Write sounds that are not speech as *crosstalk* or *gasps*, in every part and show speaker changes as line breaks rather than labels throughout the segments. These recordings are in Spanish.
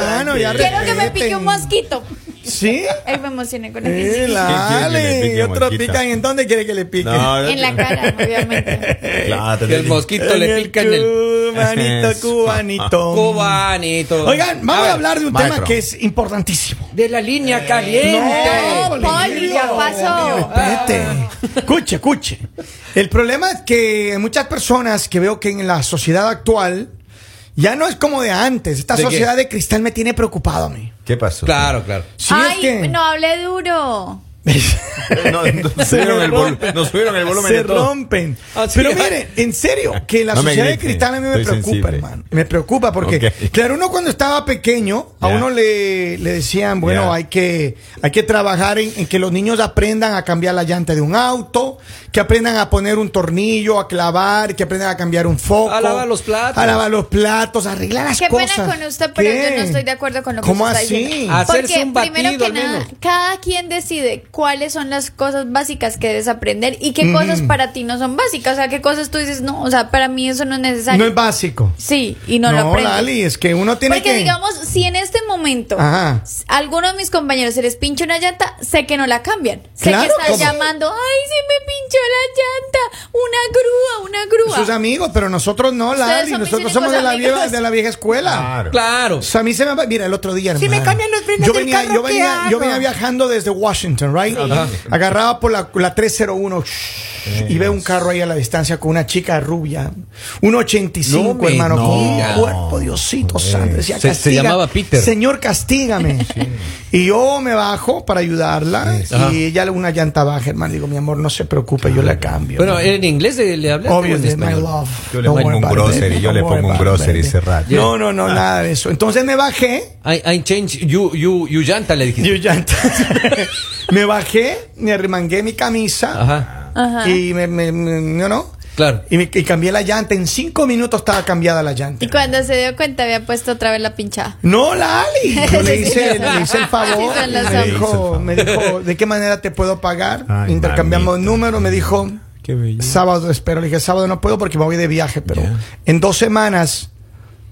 piano. Ya
Quiero que me pique un mosquito.
¿Sí?
Ay, me emocioné con
Eh,
eso.
la
¿Quién quiere que le
Ale. Y otros pican. ¿En dónde quiere que le pique?
En la cara, obviamente. *laughs*
Claro,
Que el mosquito
En
le
el
pica en el
Cubanito, *laughs* cubanito.
cubanito.
Oigan, vamos a,
ver,
hablar de un
maestro.
tema que es importantísimo.
de la línea caliente.
No, Poli, ya pasó.
Respete. Escuche, escuche. El problema es que muchas personas que veo que en la sociedad actual ya no es como de antes. Esta
¿De qué?
sociedad de cristal me tiene preocupado a mí.
¿Qué pasó?
Claro, claro.
Sí,
Ay,
es que
no hable duro.
No, no, subieron el vol- nos subieron el volumen
se
de todo.
rompen.
Así
Pero
es.
miren, en serio, que la
No
sociedad de cristal a mí me preocupa,
sensible.
hermano. Me preocupa porque, claro, uno cuando estaba pequeño, a uno le, le decían, bueno, hay que hay que trabajar en, en que los niños aprendan a cambiar la llanta de un auto, que aprendan a poner un tornillo, a clavar, que aprendan a cambiar un foco.
A lavar los platos.
A lavar los platos, a arreglar las
Qué
cosas.
pena con usted, pero
¿Qué?
yo no estoy de acuerdo con lo que
¿Cómo
usted está
así?
diciendo.
Ah, Hacerse
Porque
un
primero
batido
que
al
nada, cada quien decide cuáles son las cosas básicas que debes aprender y qué cosas para ti no son básicas. O sea, qué cosas tú dices, no, o sea, para mí eso no es necesario.
No es básico.
Sí, y no, lo
No,
aprendes.
Lali, es que uno tiene
Porque
que...
digamos, si en este momento
Ajá.
a alguno de mis compañeros se les pincha una llanta, sé que no la cambian. Sé
Claro,
que están
¿cómo?
llamando, ay, se me pinchó la llanta, una grúa, una grúa.
Sus amigos, pero nosotros no, Lali. Nosotros somos de la, vieja, de la vieja escuela.
Claro.
Claro.
O sea, a mí se me va. Mira, el otro día,
Si me
hermano,
cambian los frenos
yo
del
venía,
carro,
yo venía viajando desde Washington, right? Agarraba por la, la 301 y veo un carro ahí a la distancia con una chica rubia, un 85,
No
hermano, con un cuerpo, Diosito santo. Decía,
Se- se
"Castiga-
llamaba Peter".
Señor, castígame. Y yo me bajo para ayudarla y ella una llanta baja, hermano. Digo, mi amor, no se preocupe, yo la cambio.
Bueno,
hermano.
en inglés le le hablaste o en
Obviously, my love.
Yo le
Don't
pongo un grocery, yo le pongo un grocery, cerrar.
No, no, no, nada de eso. Entonces me bajé.
I, I change you, you, you llanta, le dijiste.
Yo ya *laughs* me bajé, me arremangué mi camisa
Ajá,
Ajá.
y me, me- me- yo no.
claro.
Y, me- y cambié la llanta. En cinco minutos estaba cambiada la llanta.
Y cuando se dio cuenta había puesto otra vez la pinchada.
No, la Ali. *laughs* Yo le hice, le hice el favor. Me dijo, me dijo, ¿de qué manera te puedo pagar?
Ay,
Intercambiamos
mamita.
números. Me dijo,
Qué bello.
sábado espero. Le dije, sábado no puedo porque me voy de viaje, pero en dos semanas,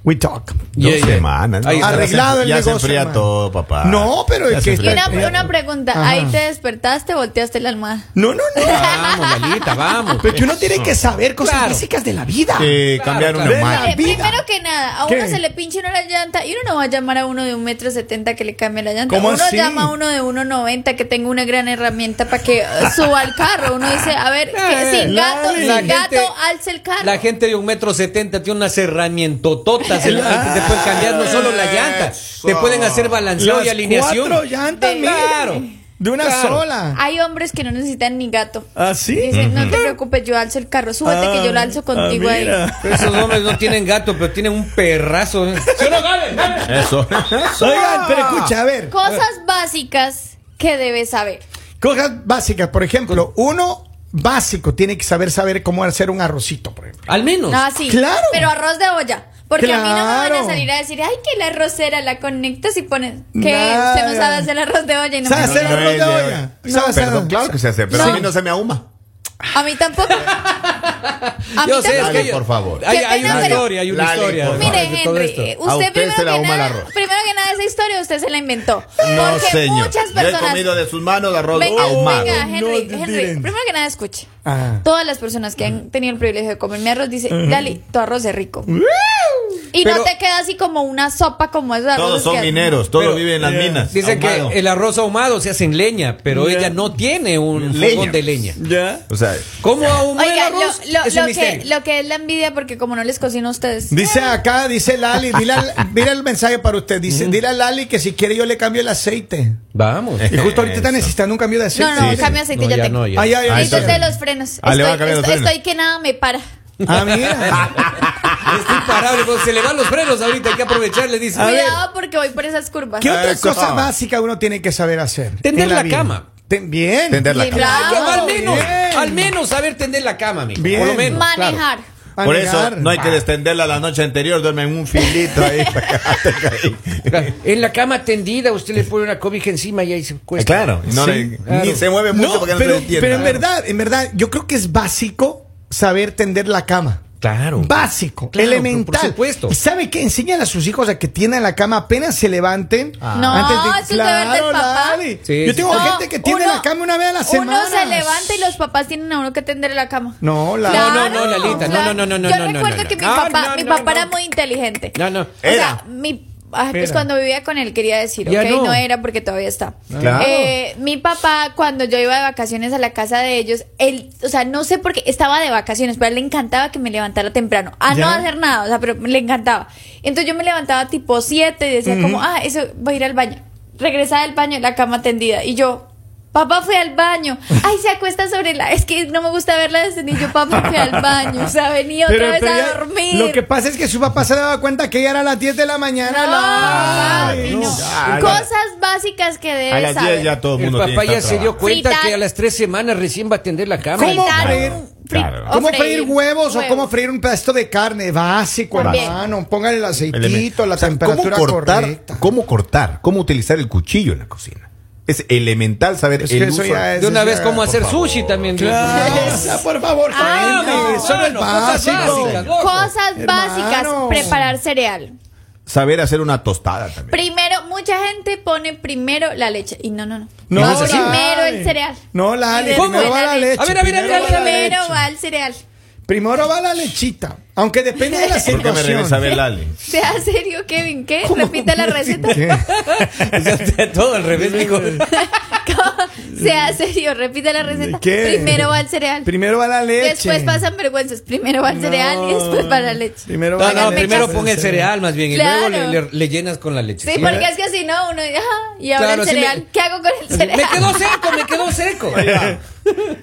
we talk.
Dos
Yeah, yeah.
semanas.
Ahí está.
Arreglado el
ya
negocio.
se enfría
hermano.
todo, papá.
No, pero
Ya
es
se
que
una, una pregunta,
Ajá.
ahí te despertaste, volteaste la almohada.
No, no, no.
Vamos, Lalita, vamos.
Pero que uno tiene que saber cosas
Claro.
básicas de la vida.
Eh,
Claro,
cambiar
claro.
una
Eh,
vida.
primero que nada, a
¿Qué?
uno se le pincha una llanta y uno no va a llamar a uno de un metro setenta que le cambie la llanta.
¿Cómo
uno
así?
llama a uno de uno noventa que tenga una gran herramienta para que eh, suba al carro. Uno dice, a ver, que sin gato,
Lali.
sin gato, alce el carro.
La gente de un metro setenta tiene unas herramientototas pueden cambiar no solo la llanta,
Eso.
te pueden hacer balanceo
Las
y alineación.
cuatro llantas, mira.
Claro.
De una
Claro.
sola.
Hay hombres que no necesitan ni gato.
¿Ah, sí?
Dicen, no te preocupes, yo alzo el carro, súbete que yo lo alzo contigo
ah,
ahí.
mira.
Pero esos hombres no tienen gato, pero tienen un perrazo.
Eso. *laughs*
Oigan, pero escucha, a ver.
Cosas básicas que debes saber.
Cosas básicas, por ejemplo, uno básico tiene que saber saber cómo hacer un arrocito, por ejemplo.
Al menos.
No, sí.
Claro.
Pero arroz de olla. Porque a mí no me van
Claro.
a salir a decir, ay, que la arrocera la conectas y pones. Que
Nada.
usted no sabe hacer arroz de olla y no
¿Sabe
me
hacer
No,
arroz de
no,
olla?
no,
¿Sabe hacer-
Perdón, claro que se hace, pero
No.
a mí no se me ahuma.
A mí tampoco. A mí
Yo sé,
tampoco.
que
Dale, por favor.
Hay, hay
pena,
una
pero-
historia, hay una historia.
por
Mire,
de todo
Henry, usted,
usted
primero,
se
que nada,
arroz.
primero que nada esa historia usted se la inventó.
No,
Porque
señor.
muchas
Yo he
personas.
comido de sus manos arroz
Venga,
ahumado.
venga,
No
Henry,
te
Henry, primero que nada escuche.
Ah.
Todas las personas que han tenido el privilegio de comer mi arroz dicen, Dali, tu arroz es rico. Y
Pero-
no te queda así como una sopa como arroz.
Todos son mineros, todos
Pero-
viven en las minas.
Dicen
ahumado.
que el arroz ahumado se hace en leña, pero ella no tiene un
Leña.
fogón de leña.
¿Ya?
O sea,
¿Cómo ahumó el
Oiga,
arroz?
lo, lo-
es
lo
un
que, lo que es la envidia, porque como no les cocino a ustedes.
Dice acá, dice Lali, dile al- mira el mensaje para usted. Dice, dile a Lali que si quiere yo le cambio el aceite.
Vamos.
Y justo ahorita está necesitando un cambio de aceite.
No, no,
Sí, sí.
cambio aceite,
No,
ya,
ya
tengo.
no, ya.
Ay, ay, ay,
Necesito de los frenos.
Ah, le van a
estoy,
cambiar los
estoy-
frenos.
estoy que nada me para.
Ah, mira. *laughs*
Está imparable, pues, se le van los frenos ahorita, hay que aprovechar, le dice.
Cuidado porque voy por esas curvas.
¿Qué otra
Eso.
cosa básica uno tiene que saber hacer?
Tender
en
la cama.
Ten- bien.
Tender la cama.
Yo, al menos,
bien.
al menos saber tender la cama, amigo.
Bien.
Por lo menos. claro.
Manejar.
Por eso no hay que descenderla la noche anterior, duerme en un filito ahí.
Claro, En la cama tendida, usted le pone una cobija encima y ahí se cuesta.
Claro, no
Sí,
le-
claro.
ni se mueve mucho
No,
porque no
pero,
se entiende.
pero en verdad, en verdad, yo creo que es básico saber tender la cama.
Claro.
Básico,
Claro,
elemental.
por supuesto.
¿Y sabe qué? Enseñan a sus hijos a que tiendan la cama apenas se levanten.
No, eso es deber del papá.
Sí,
Yo tengo
sí.
gente que tiende
uno-
la cama una vez a la semana.
Uno se levanta y los papás tienen a uno que tender la cama.
No, la
No, no, no, Lalita, no, no, no, no,
Yo
no, no,
recuerdo
no,
que
no.
mi papá,
no,
mi papá
no.
era muy inteligente.
No, no.
O
Era.
sea, mi ay, pues cuando vivía con él quería decir,
Ya
ok,
no.
no. era porque todavía está.
Claro.
Eh, mi papá, cuando yo iba de vacaciones a la casa de ellos, él, o sea, no sé por qué, estaba de vacaciones, pero a él le encantaba que me levantara temprano, a no hacer nada, o sea, pero le encantaba. Entonces yo me levantaba tipo 7 y decía como, ah, eso, voy a ir al baño. Regresaba del baño, la cama tendida, y yo... Papá fue al baño. Ay, se acuesta sobre la. Es que no me gusta verla desde niño. Papá fue al baño. O sea, venía otra
Pero-
vez
pero
a dormir.
Lo que pasa es que su papá se daba cuenta que ya era a las 10 de la mañana.
No, papi, no. Cosas básicas que
A las 10
saber.
ya todo el
papá
tiene
ya se dio cuenta
Fritar.
que a las tres semanas recién va a tender la cama.
¿Cómo
Fritar
freír?
un- fri-
Claro.
o
¿Cómo freír huevos o cómo freír un pedacito de carne? Básico, hermano. Póngale el aceitito, la
O sea,
temperatura
¿cómo cortar,
correcta.
¿Cómo cortar? ¿Cómo utilizar el cuchillo en la cocina? Es elemental saber
Es
el uso.
ya es-
De una vez, cómo hacer
favor.
sushi también.
Claro, por favor,
Ah,
no,
no es
no, cosas básicas, loco.
Cosas básicas. Preparar cereal.
Saber hacer una tostada también.
Primero, mucha gente pone primero la leche. Y no, no, no.
No, así.
primero el cereal.
No,
Y después
primero va la leche.
A ver, a ver, a ver,
primero la
va el cereal.
Primero va la lechita. Aunque depende de la
¿Por qué me
situación.
regresa a ver Lali?
Sea *laughs* serio, Kevin. ¿Qué? Repite la receta. *laughs*
Todo al revés, mijo. *laughs*
sea serio, repite la receta.
¿Qué?
Primero va el cereal.
Primero va la leche.
Después pasan vergüenzas. Primero va el cereal y después va la leche.
Primero va
No,
la
no,
leche.
primero pon el cereal más bien y luego le, le- le llenas con la leche.
Sí, porque es que si no, uno dice, ajá, y ahora
Claro,
el
me-
cereal. ¿Qué hago con el cereal?
Me quedó seco, me quedó seco.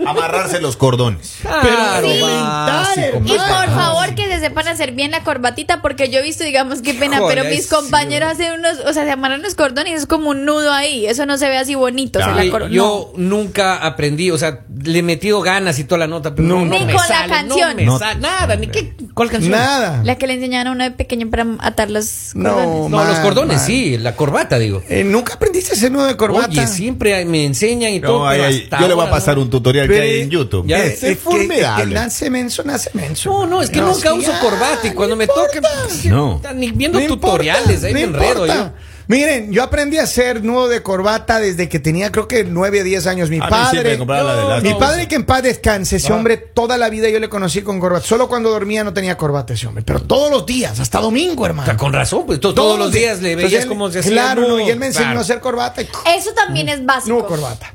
Amarrarse los cordones.
Claro,
Sí.
básico,
Y por favor que se sepan hacer bien la corbatita porque yo he visto, digamos, qué pena,
Joder,
pero mis
sí.
compañeros hacen unos, o sea, se amarran los cordones y es como un nudo ahí, eso no se ve así bonito, se la cor-
yo nunca aprendí, o sea, le he metido ganas y toda la nota, pero no,
Nunca.
no
Ni
me
con la
sale,
canción.
No me
No.
sale, nada, ni qué, ¿cuál canción?
Nada.
no. La que le enseñaron a uno de pequeño para atar los
No.
cordones.
No, los cordones,
man.
sí, la corbata, digo.
Eh, ¿Nunca aprendiste ese nudo de corbata?
Oye, siempre me enseñan y todo.
No, ahí-
hasta
yo le voy a pasar un tutorial que hay en YouTube.
Ya.
Es,
Es,
es que,
formidable.
el nace menso, nace menso.
No, no, es que
No,
nunca
sí,
uso
ya,
corbata y cuando me toque,
importa.
No.
ni viendo
No
tutoriales,
importa,
ahí
no
me enredo yo.
Miren, yo aprendí a hacer nudo de corbata desde que tenía creo que 9, 10 años. Mi
A siempre
padre,
la
mi padre que en paz descanse, ese hombre toda la vida yo le conocí con corbata. Solo cuando dormía no tenía corbata ese hombre, pero todos los días, hasta domingo, hermano.
O sea, con razón, pues to- todos, los días le veías
él-
cómo se hacía.
Claro,
nudo.
no, y él me enseñó
Claro.
a hacer corbata. Y,
Eso también es básico.
nudo corbata.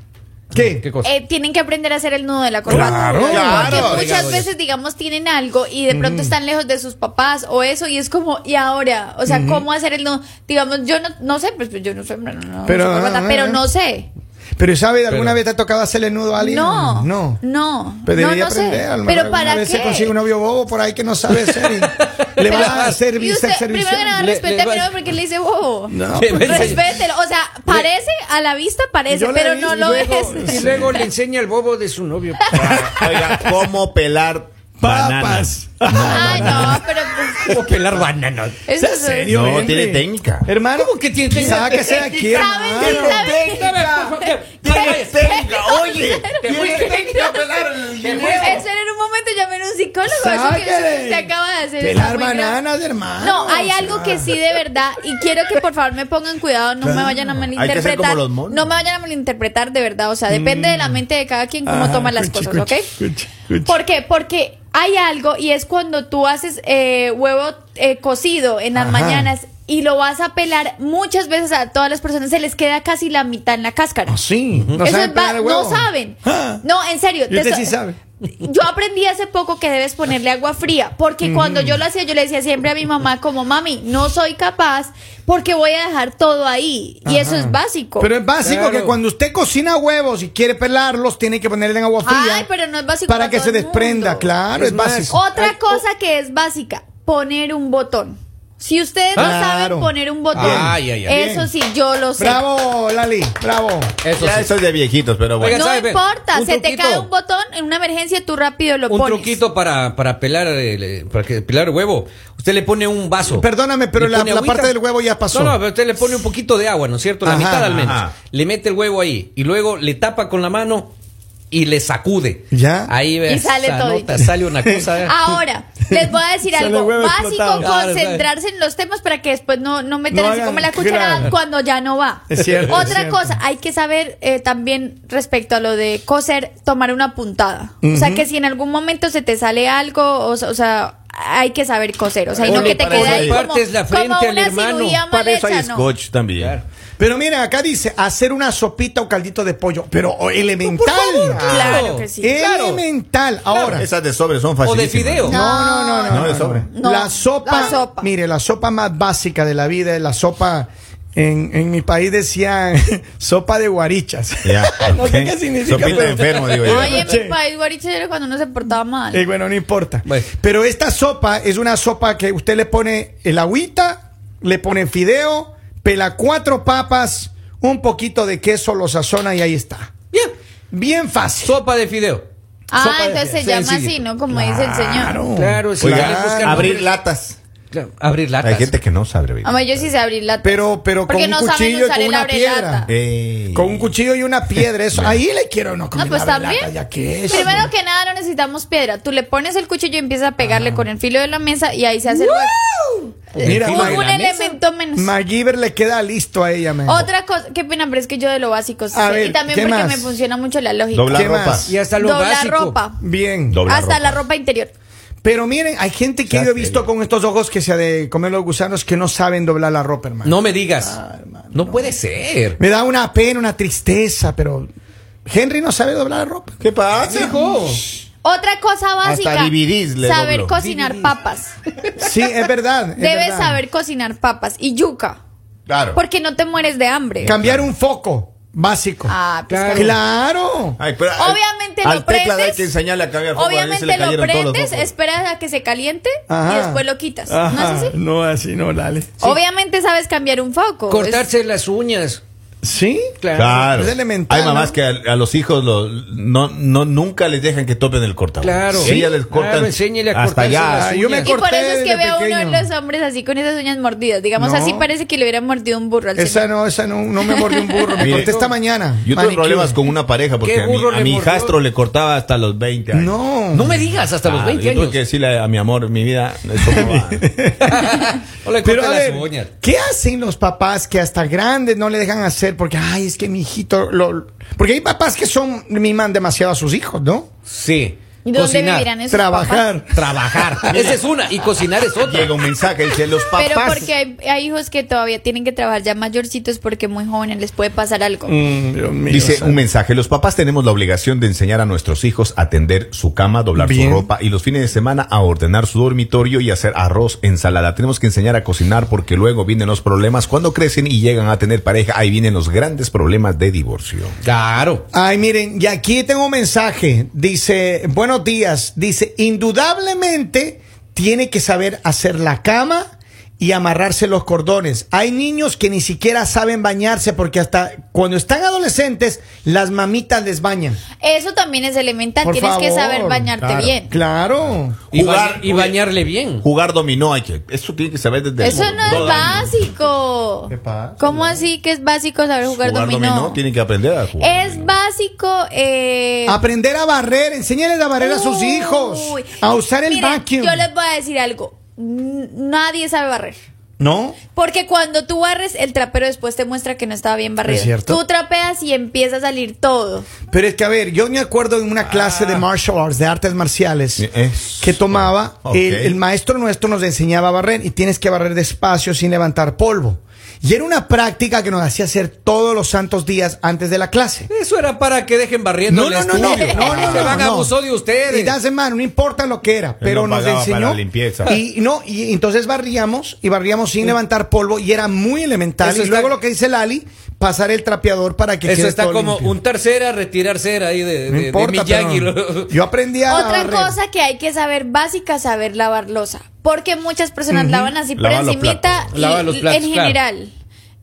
¿Qué?
¿Qué cosa?
Eh, tienen que aprender a hacer el nudo de la corbata.
Claro,
Porque muchas veces, digamos, tienen algo y de pronto están lejos de sus papás o eso y es como, ¿y ahora? O sea, ¿cómo hacer el nudo? Digamos, yo no, no sé, pues, pues yo no sé, no, no, no
Pero,
corbata,
ah,
pero
ah.
no sé.
Pero ¿sabe? ¿Alguna
Pero-
vez te ha tocado hacerle nudo a alguien?
No,
No.
no.
Pero
no,
debería
no sé.
aprender.
Pero para
vez se consigue un novio bobo por ahí que no sabe hacer *laughs* le va a hacer
Y
vista
usted,
servicio.
primero que nada,
Le-
respete
le
a mi novio porque le dice bobo.
No.
Le enseñar-
Respételo. O sea, parece, a la vista parece,
le
pero
vi
no lo
luego-
es.
Y luego le enseña el bobo de su novio.
Oiga, ¿cómo pelar bananas?
Ay, no, pero pues,
¿Cómo pelar
¿En
es-
serio?
No, tiene técnica.
Hermano,
¿Cómo que tiene técnica?
Sáquese de aquí, hermano.
Sí, ¿saben?
Tiene técnica, oye.
Te
Tiene
fuiste.
técnica pelar el
momento, llamen a un psicólogo. Eso que se acaba de hacer.
Pelar bananas, hermano.
No, hay algo que sí de verdad y quiero que por favor me pongan cuidado, no me vayan a
que ser
malinterpretar. No me vayan a malinterpretar de verdad, o sea, depende de la mente de cada quien cómo
Ah,
toma las
cuchi,
cosas, ¿ok?
cuchi, cuchi, cuchi.
¿Por qué? Porque hay algo y es cuando tú haces eh, huevo eh, cocido en las
Ajá.
mañanas y lo vas a pelar muchas veces a todas las personas se les queda casi la mitad en la cáscara.
Sí. No
Eso
saben
es va-
pelar el
no
huevo.
saben.
Ah. *gasps*
No, en serio. Te
sí sabe.
Yo aprendí hace poco que debes ponerle agua fría, porque cuando yo lo hacía, yo le decía siempre a mi mamá como, mami, no soy capaz porque voy a dejar todo ahí. Y eso es básico.
Pero es básico
Claro.
que cuando usted cocina huevos y quiere pelarlos, tiene que ponerle en agua fría.
Ay, pero no es básico
Para
para
que
todo
se desprenda,
mundo.
claro,
Es
básico.
Otra
Ay,
cosa que es básica, poner un botón. Si ustedes no
Claro.
saben poner un botón,
Ay, ay, ay.
eso sí, yo lo sé.
Bravo, Lali, bravo.
Eso
Ya
sí.
eso es de viejitos, pero bueno.
Oiga,
No importa,
un
se te
truquito.
cae un botón en una emergencia, tú rápido lo
Un
pones.
truquito para, para pelar el, para que pelar el huevo. Usted le pone un vaso.
Perdóname, pero
Le
la,
pone
la
agüita.
parte del huevo ya pasó.
No, no, pero usted le pone un poquito de agua, ¿no es cierto? La
Ajá,
mitad al menos.
ajá.
Le mete el huevo ahí y luego le tapa con la mano y le sacude.
Ya.
Ahí ve,
Y sale
nota, *laughs* sale una cosa. ¿eh?
Ahora, les voy a decir *laughs* algo básico,
explotado.
Concentrarse en los temas para que después no, no metan
No
así
hagan-
como la cucharada
claro.
cuando ya no va.
Es cierto, es
Otra
cierto.
cosa, hay que saber eh, también respecto a lo de coser, tomar una puntada. O sea, que si en algún momento se te sale algo, o, sea- o sea, hay que saber coser. O sea, y no que te quede ahí como,
partes la frente
como
al
una
hermano.
cirugía mal
Para eso hay
hecha, no.
scotch también.
Claro.
Pero mira, acá dice hacer una sopita o caldito de pollo, pero oh, elemental.
Claro que sí.
Elemental. Ahora,
Esas de sobre son
O de
facilísimas.
fideo.
No, no, no, no.
No, de sobre.
No,
la sopa,
la sopa.
Mire, la sopa más básica de la vida es la sopa. En, en mi país decían *laughs* sopa de guarichas. *laughs* No sé qué significa.
Sopita de enfermo, digo yo. *laughs*
Oye, en mi país, guaricha era cuando uno se portaba mal.
Eh, bueno, no importa.
Bueno.
Pero esta sopa es una sopa que usted le pone el agüita, le pone fideo, pela cuatro papas, un poquito de queso, lo sazona y ahí está.
Bien.
Bien fácil.
Sopa de fideo.
ah,
sopa de-
entonces se llama así, ¿no? Como dice el señor.
Claro.
Claro, sí.
Oiga, abrir
nombres.
latas.
Claro, abrir latas.
Hay gente que no sabe abrir.
Ama, yo sí sé abrir latas.
Pero, pero con
Porque
un
no saben
cuchillo y
usar
con
el
una piedra.
Ey.
Con un cuchillo y una piedra, eso. Ahí le quiero no
No,
comer
pues
la velata,
también.
ya que es.
Primero que nada no necesitamos piedra. Tú le pones el cuchillo y empiezas a pegarle
Ah.
con el filo de la mesa y ahí se hace el hueco.
Mira,
un, elemento menos.
MacGyver le queda listo a ella, man.
Otra cosa, qué pena, pero es que yo de lo básico sí
A
sé.
ver,
y también
¿qué
porque
más?
me funciona mucho la lógica.
Doblar
¿Qué
ropa.
más?
Y hasta lo
Doblar
básico.
ropa.
Bien.
Doblar
Hasta
ropa.
la ropa interior.
Pero miren, hay gente que yo he visto con estos ojos que se ha de comer los gusanos que no saben doblar la ropa, hermano.
No me digas.
Ah, hermano,
no, puede ser.
Me da una pena, una tristeza, pero Henry no sabe doblar la ropa.
¿Qué pasa?
Hijo.
Otra cosa básica.
dividís le
saber
doblo.
cocinar papas.
Sí, es verdad. es *laughs*
Debes
verdad.
saber cocinar papas y yuca.
Claro.
Porque no te mueres de hambre.
Cambiar un foco básico.
Ah, pues
Claro.
claro.
Ay, pero, ay,
Obviamente
al
lo prendes.
hay que enseñarle a cambiar a
Obviamente lo prendes, esperas a que se caliente y después lo quitas. ¿No es así?
No, así no, dale.
Obviamente sabes cambiar un foco.
Cortarse las uñas.
¿Sí?
Claro.
Es elemental,
Hay mamás
¿no?
que a, a los hijos lo- no, no, nunca les dejan que topen el corta.
Claro.
Ella les corta
Claro, enséñele a
hasta allá.
Ah, yo me
uñas.
Y por
corté
eso es que veo a uno de
pequeño.
los hombres así con esas uñas mordidas. Digamos,
No.
así parece que le hubiera mordido un burro al
Esa
señor.
no, esa no, no me mordió un burro. Me
Mire,
corté esta mañana.
Yo tuve problemas con una pareja porque
¿Qué
a mi, a
le
mi hijastro le cortaba hasta los 20 años.
No.
No me digas hasta los
Ah,
20
yo tuve
años.
que decirle a mi amor, mi vida, eso no va. *laughs*
No le
Pero
las uñas.
¿qué hacen los papás que hasta grandes no le dejan hacer? Porque, ay, es que mi hijito. Lo... Porque hay papás que son miman demasiado a sus hijos, ¿no?
Sí.
¿Y dónde
Cocinar.
vivirán esos
Trabajar.
papás?
Trabajar. *laughs* Esa es una. Y cocinar es otra.
Llega un mensaje, dice, los papás...
Pero porque hay, hay hijos que todavía tienen que trabajar ya mayorcitos porque muy jóvenes les puede pasar algo.
Mm, Dios mío,
Dice un mensaje, los papás tenemos la obligación de enseñar a nuestros hijos a tender su cama, doblar
Bien.
su ropa y los fines de semana a ordenar su dormitorio y hacer arroz, ensalada. Tenemos que enseñar a cocinar porque luego vienen los problemas cuando crecen y llegan a tener pareja. Ahí vienen los grandes problemas de divorcio.
Claro.
Ay, miren, y aquí tengo un mensaje. Dice, buenos días. Dice, indudablemente tiene que saber hacer la cama y amarrarse los cordones. Hay niños que ni siquiera saben bañarse porque hasta cuando están adolescentes, las mamitas les bañan.
Eso también es elemental.
Por
Tienes que saber bañarte
Claro.
bien.
Claro.
Y,
Jugar-
y bañarle bien.
Jugar dominó, hay que, eso tiene que saber desde
Eso no es básico.
¿Qué pasa?
¿Cómo así que es básico saber jugar,
Jugar dominó, tiene que aprender a jugar.
Es
dominó.
básico. Eh,
Aprender a barrer, enséñales a barrer a sus hijos, a usar el
Miren,
vacuum.
Yo les voy a decir algo. Nadie sabe barrer.
¿No?
Porque cuando tú barres, el trapero después te muestra que no estaba bien barrido.
¿Es cierto?
Tú trapeas y empieza a salir todo.
Pero es que, a ver, yo me acuerdo en una clase de martial arts, de artes marciales,
Eso.
que tomaba, el, el maestro nuestro nos enseñaba a barrer y tienes que barrer despacio sin levantar polvo. Y era una práctica que nos hacía hacer todos los santos días antes de la clase.
Eso era para que dejen barriendo
No,
el
no, no, no, no, no,
Se
no,
van a
no.
abusó de ustedes.
Y das mano, no importa lo que era, pero
no
nos enseñó.
para la limpieza.
Y no, y entonces barríamos y barríamos sin levantar polvo y era muy elemental.
Eso
y
está-
luego lo que dice Lali, pasar el trapeador para que
Eso
quede
está
todo
como
limpio.
untar cera, retirar cera ahí de,
No
de, de
importa,
Miyagi.
pero *laughs* yo aprendí a
Otra
barrer.
cosa que hay que saber básica, saber lavar losa. Porque muchas personas lavan así por
Lavar los
encimita y-
Lavar los platos,
en
claro.
general.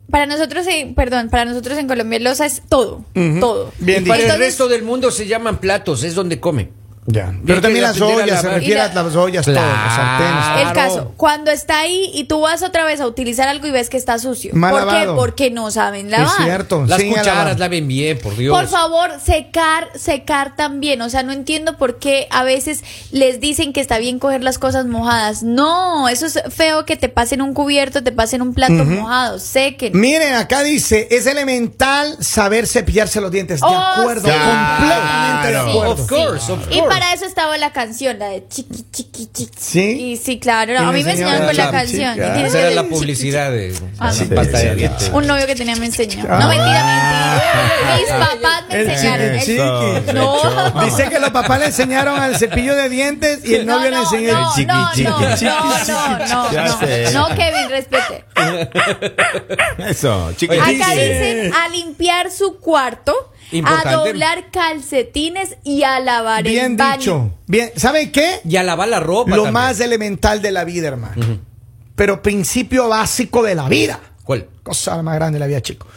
Para nosotros, en- perdón, para nosotros en Colombia losa es todo, todo.
Bien
y para el resto del mundo se llaman platos, es donde come.
Ya. Pero también las ollas, se refiere a
la-
las ollas, todo,
Claro.
los sartenes. todo.
El caso, cuando está ahí y tú vas otra vez a utilizar algo y ves que está sucio.
Mal
¿Por qué? Porque no saben lavar.
Es cierto.
Las
sí,
cucharas laven bien, por Dios.
Por favor, secar, secar también. O sea, no entiendo por qué a veces les dicen que está bien coger las cosas mojadas. No, eso es feo que te pasen un cubierto, te pasen un plato mojado. Sequen.
Miren, acá dice, es elemental saber cepillarse los dientes. De
Oh,
acuerdo,
sí.
completamente de acuerdo.
Of course, of
Y
course.
Para eso estaba la canción, la de chiqui, chiqui, chiqui.
¿Sí?
Y sí, claro. A mí me
enseñaron
con la canción.
chiqui.
Y
Esa era la publicidad de
Ah. Un novio que tenía me enseñó.
Ah.
No, mentira, mentira. Mis papás me
El
enseñaron.
chiqui,
El-
chiqui.
No.
Dice que los papás le enseñaron al cepillo de dientes y el
No,
novio le enseñó
no,
el chiqui,
no,
chiqui,
no,
chiqui,
no, no, no, Kevin, respete.
Eso, chiqui.
Acá dicen a limpiar su cuarto, a doblar calcetines y a lavar el
Bien
baño.
dicho. Bien, ¿saben qué?
Y a lavar la ropa.
Lo
también.
más elemental de la vida, hermano. Pero principio básico de la vida.
¿Cuál?
Cosa más grande de la vida, chico.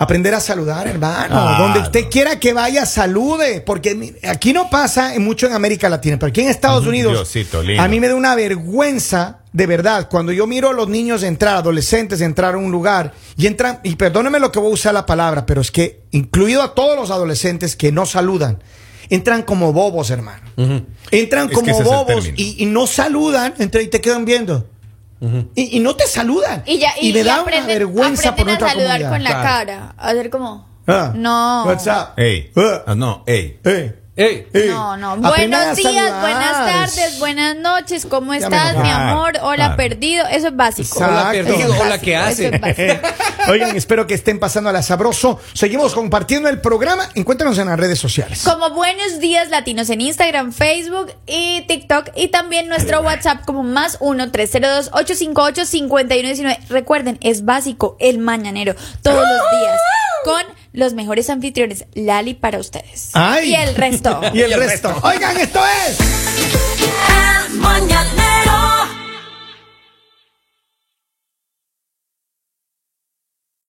Aprender a saludar, hermano.
Claro.
Donde usted quiera que vaya, salude. Porque aquí no pasa mucho en América Latina, pero aquí en Estados Unidos,
Diosito lindo.
a mí me da una vergüenza, de verdad, cuando yo miro a los niños entrar, adolescentes entrar a un lugar y entran, y perdónenme lo que voy a usar la palabra, pero es que, incluido a todos los adolescentes que no saludan, entran como bobos, hermano. Entran
Es
como bobos y, y no saludan, entran y te quedan viendo. y, y no te saludan.
Y ya, y,
me
y
da
aprenden,
una vergüenza por nuestra
a saludar
comunidad.
con la
Claro.
cara. A hacer como.
Ah,
no.
What's up?
Ey.
Ah.
Ah, no, ey.
Ey,
No, no. Buenos días,
saludar.
buenas tardes, buenas noches. ¿Cómo estás, mi amor? Hola,
Claro.
perdido. Eso es básico.
Exacto.
Hola, perdido.
Es
Hola, ¿qué hace?
es. *laughs*
Oigan, espero que estén pasando a la sabroso. Seguimos compartiendo el programa. Encuéntranos en las redes sociales.
Como Buenos Días Latinos en Instagram, Facebook y TikTok. Y también nuestro WhatsApp como más 1-302-858-5119. Recuerden, es básico el mañanero todos los días. Con los mejores anfitriones, Lali para ustedes.
Ay.
Y el resto. *laughs*
Y el resto. Oigan, esto es.
El mañanero